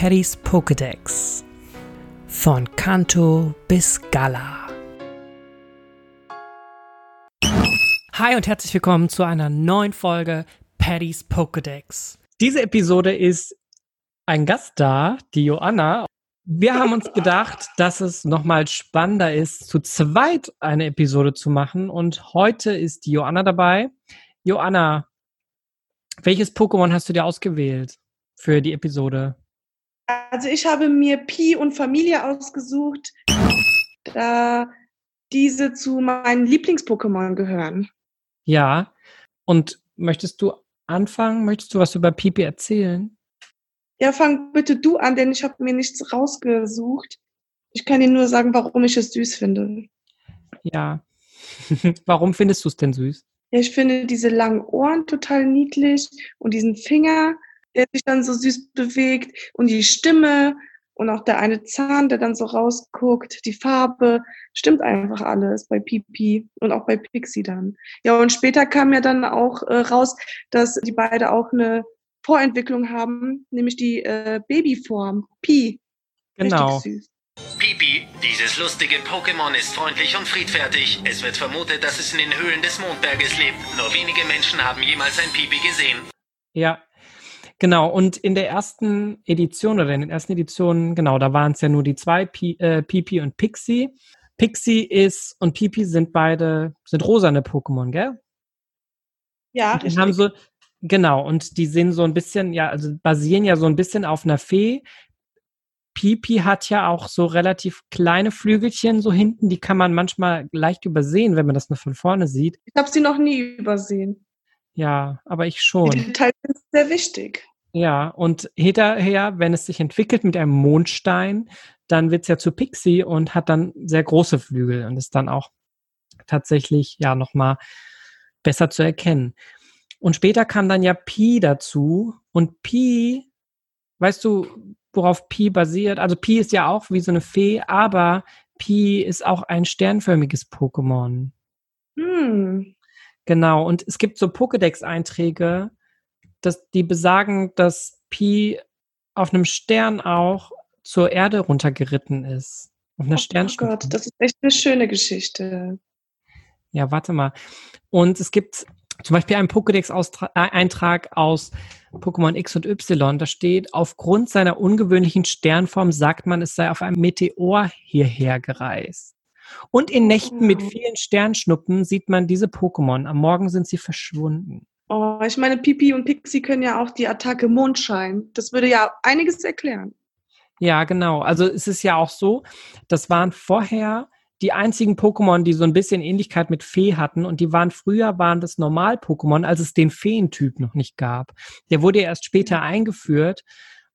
Paddys Pokédex. Von Kanto bis Gala. Hi und herzlich willkommen zu einer neuen Folge Paddys Pokédex. Diese Episode ist ein Gast da, die Joanna. Wir haben uns gedacht, dass es nochmal spannender ist, zu zweit eine Episode zu machen. Und heute ist die Joanna dabei. Joanna, welches Pokémon hast du dir ausgewählt für die Episode? Also ich habe mir Pi und Familie ausgesucht, da diese zu meinen Lieblings-Pokémon gehören. Ja. Und möchtest du anfangen? Möchtest du was über Pipi erzählen? Ja, fang bitte du an, denn ich habe mir nichts rausgesucht. Ich kann dir nur sagen, warum ich es süß finde. Ja. warum findest du es denn süß? Ja, ich finde diese langen Ohren total niedlich und diesen Finger, der sich dann so süß bewegt und die Stimme und auch der eine Zahn, der dann so rausguckt, die Farbe, stimmt einfach alles bei Pipi und auch bei Pixie dann. Ja, und später kam ja dann auch äh, raus, dass die beide auch eine Vorentwicklung haben, nämlich die äh, Babyform, Pi. Genau. Richtig süß. Pipi, dieses lustige Pokémon ist freundlich und friedfertig. Es wird vermutet, dass es in den Höhlen des Mondberges lebt. Nur wenige Menschen haben jemals ein Pipi gesehen. Ja, genau. Und in der ersten Edition oder in den ersten Editionen, genau, da waren es ja nur die zwei, Pi, äh, Pipi und Pixie. Pixie ist und Pipi sind beide, sind rosane Pokémon, gell? Ja, und richtig. Haben so, genau, und die sind so ein bisschen, ja, also basieren ja so ein bisschen auf einer Fee, Pipi hat ja auch so relativ kleine Flügelchen so hinten, die kann man manchmal leicht übersehen, wenn man das nur von vorne sieht. Ich habe sie noch nie übersehen. Ja, aber ich schon. Die Details sind sehr wichtig. Ja, und hinterher, wenn es sich entwickelt mit einem Mondstein, dann wird es ja zu Pixie und hat dann sehr große Flügel und ist dann auch tatsächlich ja nochmal besser zu erkennen. Und später kam dann ja Pi dazu und Pi, weißt du, worauf Pi basiert. Also Pi ist ja auch wie so eine Fee, aber Pi ist auch ein sternförmiges Pokémon. Hm. Genau, und es gibt so Pokédex-Einträge, dass die besagen, dass Pi auf einem Stern auch zur Erde runtergeritten ist. Auf einer oh, Gott, das ist echt eine schöne Geschichte. Ja, warte mal. Und es gibt zum Beispiel ein Pokédex-Eintrag aus Pokémon X und Y. Da steht, aufgrund seiner ungewöhnlichen Sternform sagt man, es sei auf einem Meteor hierher gereist. Und in Nächten mit vielen Sternschnuppen sieht man diese Pokémon. Am Morgen sind sie verschwunden. Oh, ich meine, Pipi und Pixie können ja auch die Attacke Mondschein. Das würde ja einiges erklären. Ja, genau. Also es ist ja auch so, das waren vorher die einzigen Pokémon, die so ein bisschen Ähnlichkeit mit Fee hatten und die waren früher waren das Normal-Pokémon, als es den Feentyp noch nicht gab. Der wurde erst später eingeführt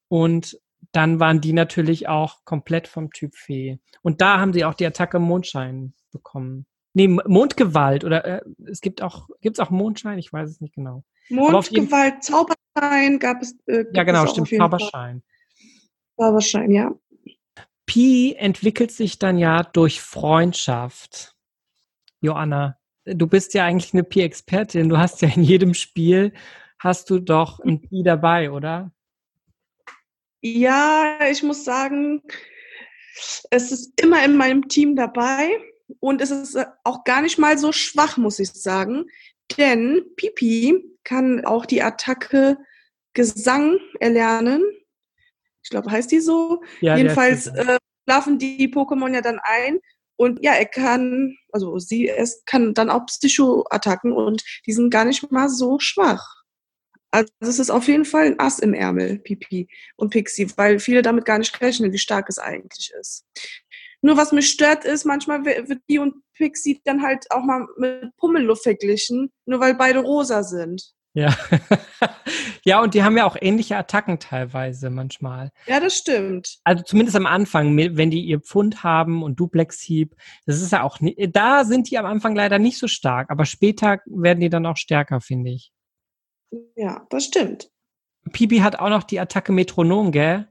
und dann waren die natürlich auch komplett vom Typ Fee. Und da haben sie auch die Attacke Mondschein bekommen. Nee, Mondgewalt oder äh, es gibt auch, gibt es auch Mondschein? Ich weiß es nicht genau. Mondgewalt, Zauberschein gab es. Äh, ja, genau, stimmt, Zauberschein. Zauberschein, ja. Pi entwickelt sich dann ja durch Freundschaft. Joanna, du bist ja eigentlich eine Pi-Expertin. Du hast ja in jedem Spiel, hast du doch ein Pi dabei, oder? Ja, ich muss sagen, es ist immer in meinem Team dabei und es ist auch gar nicht mal so schwach, muss ich sagen. Denn Pipi kann auch die Attacke Gesang erlernen ich glaube, heißt die so. Ja, Jedenfalls äh, schlafen die Pokémon ja dann ein und ja, er kann, also sie, es kann dann auch Psycho-Attacken und die sind gar nicht mal so schwach. Also es ist auf jeden Fall ein Ass im Ärmel, Pipi und Pixie, weil viele damit gar nicht rechnen, wie stark es eigentlich ist. Nur was mich stört ist, manchmal wird die und Pixie dann halt auch mal mit Pummelluft verglichen, nur weil beide rosa sind. Ja. ja, und die haben ja auch ähnliche Attacken teilweise manchmal. Ja, das stimmt. Also zumindest am Anfang, wenn die ihr Pfund haben und Duplex Heap, das ist ja auch da sind die am Anfang leider nicht so stark, aber später werden die dann auch stärker, finde ich. Ja, das stimmt. Pipi hat auch noch die Attacke Metronom, gell?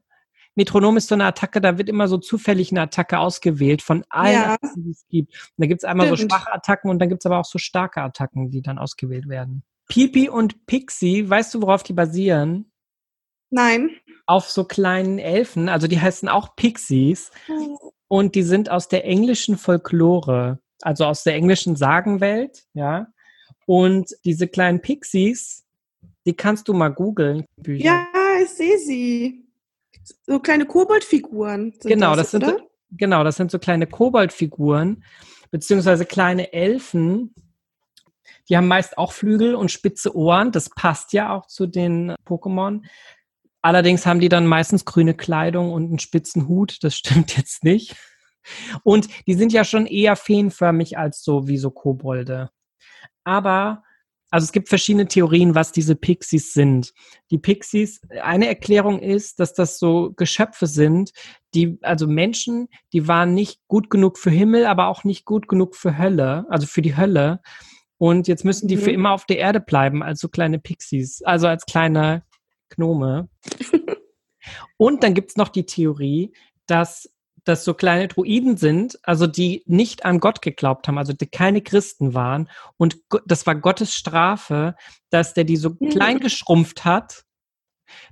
Metronom ist so eine Attacke, da wird immer so zufällig eine Attacke ausgewählt von allen, ja. Attacken, die es gibt. Und da gibt es einmal Stimmt. so schwache Attacken und dann gibt es aber auch so starke Attacken, die dann ausgewählt werden. Pipi und Pixie, weißt du, worauf die basieren? Nein. auf so kleinen Elfen, also die heißen auch Pixies und die sind aus der englischen Folklore, also aus der englischen Sagenwelt, ja. Und diese kleinen Pixies, die kannst du mal googeln. Bücher. Ja, ich sehe sie. So kleine Koboldfiguren. sind Genau, das sind oder? so, genau, das sind so kleine Koboldfiguren, beziehungsweise kleine Elfen. Die haben meist auch Flügel und spitze Ohren. Das passt ja auch zu den Pokémon. Allerdings haben die dann meistens grüne Kleidung und einen spitzen Hut. Das stimmt jetzt nicht. Und die sind ja schon eher feenförmig als so wie so Kobolde. Aber also es gibt verschiedene Theorien, was diese Pixies sind. Die Pixies, eine Erklärung ist, dass das so Geschöpfe sind, die, also Menschen, die waren nicht gut genug für Himmel, aber auch nicht gut genug für Hölle, also für die Hölle. Und jetzt müssen die Mhm. für immer auf der Erde bleiben, als so kleine Pixies, also als kleine Gnome. Und dann gibt's noch die Theorie, dass das so kleine Druiden sind, also die nicht an Gott geglaubt haben, also die keine Christen waren. Und das war Gottes Strafe, dass der die so klein geschrumpft hat,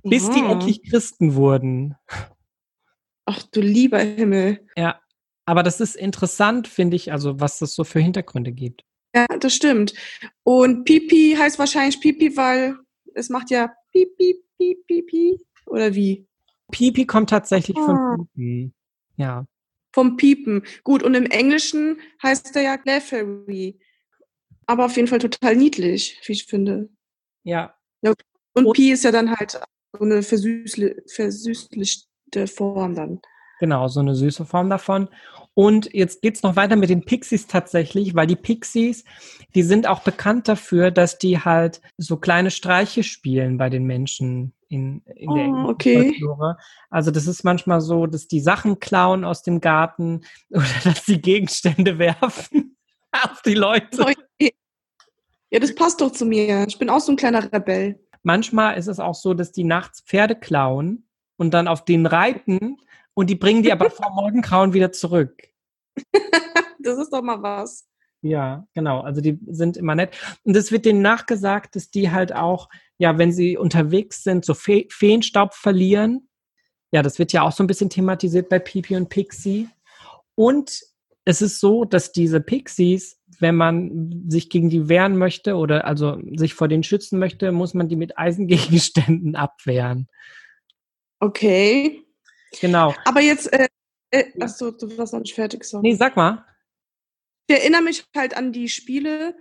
bis die Ja. endlich Christen wurden. Ach du lieber Himmel. Ja. Aber das ist interessant, finde ich, also was das so für Hintergründe gibt. Ja, das stimmt. Und Pipi heißt wahrscheinlich Pipi, weil es macht ja Pipi, Pipi, Pipi. Oder wie? Pipi kommt tatsächlich Ah. von Pipi. Ja. Vom Piepen. Gut, und im Englischen heißt er ja Clefairy. Aber auf jeden Fall total niedlich, wie ich finde. Ja. Und Und- Pi ist ja dann halt so eine versüßlichte Form dann. Genau, so eine süße Form davon. Und jetzt geht's noch weiter mit den Pixies tatsächlich, weil die Pixies, die sind auch bekannt dafür, dass die halt so kleine Streiche spielen bei den Menschen in, in der Oh, englischen okay. Folklore. Also das ist manchmal so, dass die Sachen klauen aus dem Garten oder dass die Gegenstände werfen auf die Leute. Ja, das passt doch zu mir. Ich bin auch so ein kleiner Rebell. Manchmal ist es auch so, dass die nachts Pferde klauen und dann auf denen reiten und die bringen die aber vor Morgengrauen wieder zurück. Das ist doch mal was. Ja, genau. Also die sind immer nett. Und es wird denen nachgesagt, dass die halt auch, ja, wenn sie unterwegs sind, so Fe Feenstaub verlieren. Ja, das wird ja auch so ein bisschen thematisiert bei Pipi und Pixie. Und es ist so, dass diese Pixies, wenn man sich gegen die wehren möchte oder also sich vor denen schützen möchte, muss man die mit Eisengegenständen abwehren. Okay. Genau. Aber jetzt, äh, äh, achso, du warst noch nicht fertig, sorry. Nee, sag mal. Ich erinnere mich halt an die Spiele,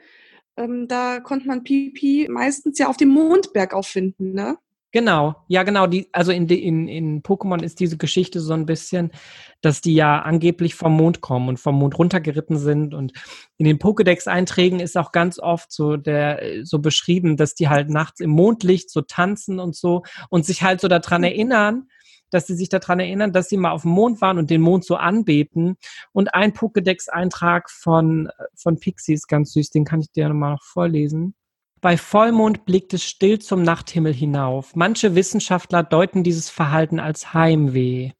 ähm, da konnte man Pipi meistens ja auf dem Mondberg auffinden, ne? Genau, ja genau. Die, also in, in, in Pokémon ist diese Geschichte so ein bisschen, dass die ja angeblich vom Mond kommen und vom Mond runtergeritten sind. Und in den Pokédex-Einträgen ist auch ganz oft so der so beschrieben, dass die halt nachts im Mondlicht so tanzen und so und sich halt so daran erinnern, dass sie sich daran erinnern, dass sie mal auf dem Mond waren und den Mond so anbeten. Und ein Pokédex-Eintrag von, äh, von Pixies, ganz süß, den kann ich dir nochmal noch vorlesen. Bei Vollmond blickt es still zum Nachthimmel hinauf. Manche Wissenschaftler deuten dieses Verhalten als Heimweh.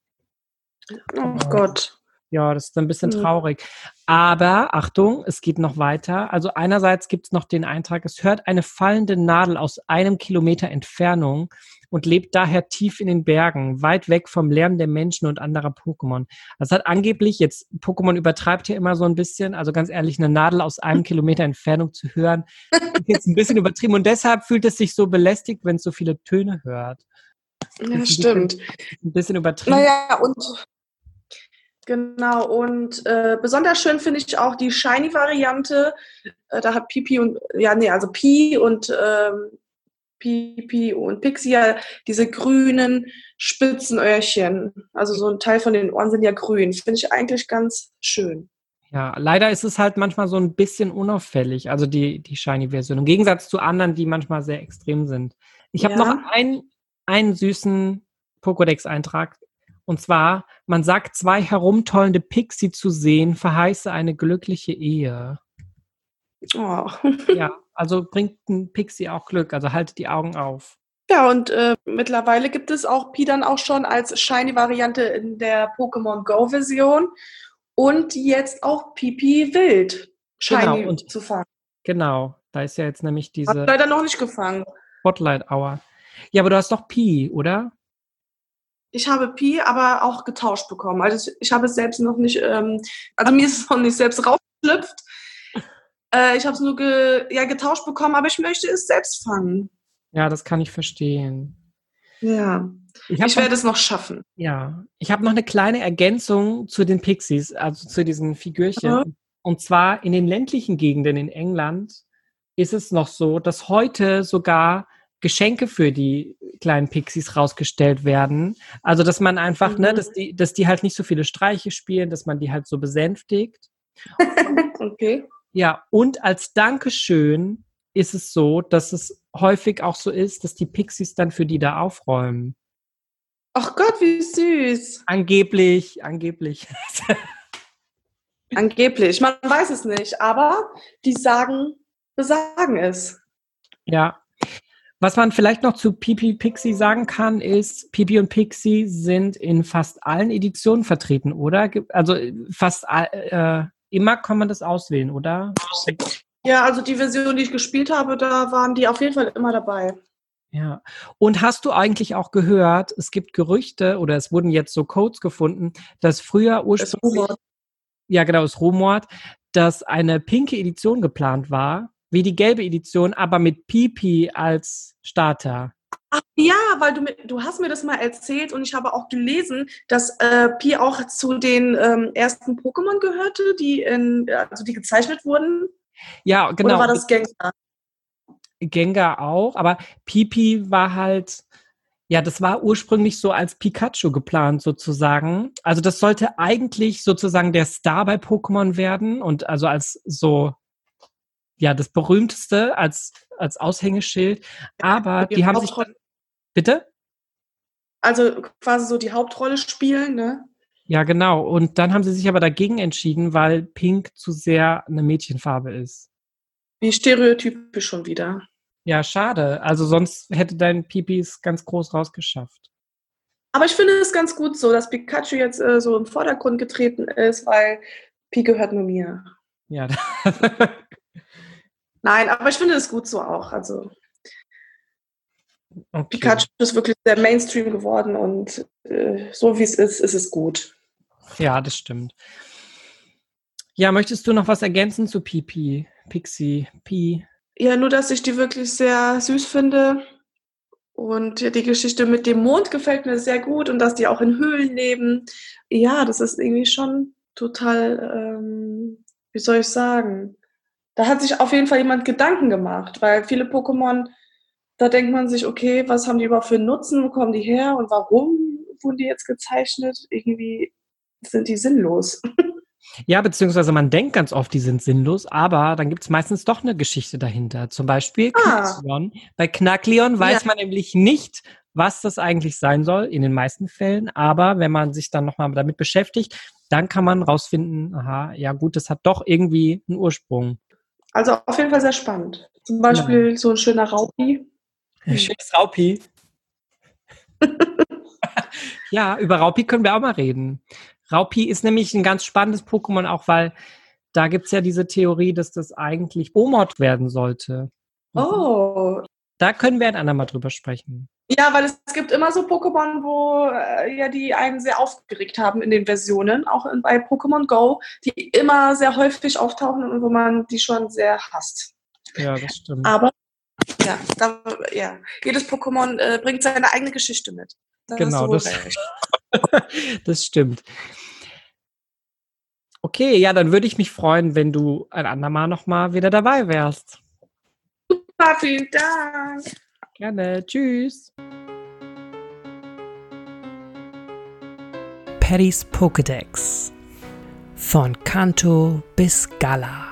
Oh Gott. Ja, das ist ein bisschen Ja. traurig. Aber Achtung, es geht noch weiter. Also einerseits gibt es noch den Eintrag, es hört eine fallende Nadel aus einem Kilometer Entfernung und lebt daher tief in den Bergen, weit weg vom Lärm der Menschen und anderer Pokémon. Das hat angeblich, jetzt Pokémon übertreibt hier immer so ein bisschen, also ganz ehrlich, eine Nadel aus einem Kilometer Entfernung zu hören, ist jetzt ein bisschen übertrieben und deshalb fühlt es sich so belästigt, wenn es so viele Töne hört. Ja, stimmt. Ein bisschen übertrieben. Naja, und genau, und äh, besonders schön finde ich auch die Shiny-Variante. Äh, da hat Pipi und, ja, nee, also Pi und ähm, Pipi und Pixie ja diese grünen Spitzenöhrchen. Also so ein Teil von den Ohren sind ja grün. Finde ich eigentlich ganz schön. Ja, leider ist es halt manchmal so ein bisschen unauffällig, also die, die Shiny-Version. Im Gegensatz zu anderen, die manchmal sehr extrem sind. Ich habe Ja. noch einen, einen süßen Pokédex-Eintrag. Und zwar, man sagt, zwei herumtollende Pixie zu sehen, verheiße eine glückliche Ehe. Oh. Ja, also bringt ein Pixie auch Glück, also haltet die Augen auf. Ja, und äh, mittlerweile gibt es auch Pi dann auch schon als Shiny-Variante in der Pokémon Go-Version und jetzt auch Pipi Wild Shiny Genau, und- zu fangen. Genau, da ist ja jetzt nämlich Hat diese leider noch nicht gefangen. Spotlight Hour. Ja, aber du hast doch Pi, oder? Ich habe Pi aber auch getauscht bekommen. Also ich habe es selbst noch nicht, ähm, also mir ist es noch nicht selbst rausgeschlüpft. Äh, ich habe es nur ge, ja, getauscht bekommen, aber ich möchte es selbst fangen. Ja, das kann ich verstehen. Ja, ich, ich werde es noch schaffen. Ja, ich habe noch eine kleine Ergänzung zu den Pixies, also zu diesen Figürchen. Mhm. Und zwar in den ländlichen Gegenden in England ist es noch so, dass heute sogar Geschenke für die kleinen Pixies rausgestellt werden. Also, dass man einfach, ne, mhm. ne, dass die, dass die halt nicht so viele Streiche spielen, dass man die halt so besänftigt. okay. Ja, und als Dankeschön ist es so, dass es häufig auch so ist, dass die Pixies dann für die da aufräumen. Ach Gott, wie süß. Angeblich, angeblich. angeblich. Man weiß es nicht, aber die sagen, besagen es. Ja. Was man vielleicht noch zu Pipi Pixie sagen kann, ist, Pipi und Pixie sind in fast allen Editionen vertreten, oder? Also fast äh, immer kann man das auswählen, oder? Ja, also die Version, die ich gespielt habe, da waren die auf jeden Fall immer dabei. Ja. Und hast du eigentlich auch gehört, es gibt Gerüchte oder es wurden jetzt so Codes gefunden, dass früher ursprünglich. Ja, genau, es rumort, dass eine pinke Edition geplant war, wie die gelbe Edition, aber mit Pipi als Starter. Ach, ja, weil du, du hast mir das mal erzählt und ich habe auch gelesen, dass äh, Pi auch zu den ähm, ersten Pokémon gehörte, die in, also die gezeichnet wurden. Ja, genau. Oder war das Gengar? Gengar auch, aber Pipi war halt, ja, das war ursprünglich so als Pikachu geplant sozusagen. Also das sollte eigentlich sozusagen der Star bei Pokémon werden und also als so, ja, das berühmteste als, als Aushängeschild. Aber die, die haben sich dann, bitte? Also quasi so die Hauptrolle spielen, ne? Ja, genau. Und dann haben sie sich aber dagegen entschieden, weil Pink zu sehr eine Mädchenfarbe ist. Wie stereotypisch schon wieder. Ja, schade. Also sonst hätte dein Pipi es ganz groß rausgeschafft. Aber ich finde es ganz gut so, dass Pikachu jetzt äh, so im Vordergrund getreten ist, weil Pi gehört nur mir. Ja. Nein, aber ich finde es gut so auch. Also okay. Pikachu ist wirklich sehr Mainstream geworden und äh, so wie es ist, ist es gut. Ja, das stimmt. Ja, möchtest du noch was ergänzen zu Pipi, Pixie, Pi? Ja, nur, dass ich die wirklich sehr süß finde. Und die Geschichte mit dem Mond gefällt mir sehr gut und dass die auch in Höhlen leben. Ja, das ist irgendwie schon total, ähm, wie soll ich sagen? Da hat sich auf jeden Fall jemand Gedanken gemacht, weil viele Pokémon, da denkt man sich, okay, was haben die überhaupt für einen Nutzen, wo kommen die her und warum wurden die jetzt gezeichnet? Irgendwie sind die sinnlos. Ja, beziehungsweise man denkt ganz oft, die sind sinnlos, aber dann gibt es meistens doch eine Geschichte dahinter. Zum Beispiel ah. Knackleon. Bei Knackleon weiß ja. man nämlich nicht, was das eigentlich sein soll, in den meisten Fällen. Aber wenn man sich dann nochmal damit beschäftigt, dann kann man rausfinden, aha, ja gut, das hat doch irgendwie einen Ursprung. Also auf jeden Fall sehr spannend. Zum Beispiel ja. so ein schöner Raupi. Ein schönes Raupi. ja, über Raupi können wir auch mal reden. Raupi ist nämlich ein ganz spannendes Pokémon, auch weil da gibt es ja diese Theorie, dass das eigentlich Omod werden sollte. Oh. Da können wir ein andermal drüber sprechen. Ja, weil es gibt immer so Pokémon, wo äh, ja die einen sehr aufgeregt haben in den Versionen, auch in, bei Pokémon Go, die immer sehr häufig auftauchen und wo man die schon sehr hasst. Ja, das stimmt. Aber ja, da, ja. jedes Pokémon äh, bringt seine eigene Geschichte mit. Da genau, das, das stimmt. Okay, ja, dann würde ich mich freuen, wenn du ein andermal nochmal wieder dabei wärst. Super, vielen Dank. Gerne. Tschüss. Paddys Pokédex. Von Kanto bis Gala.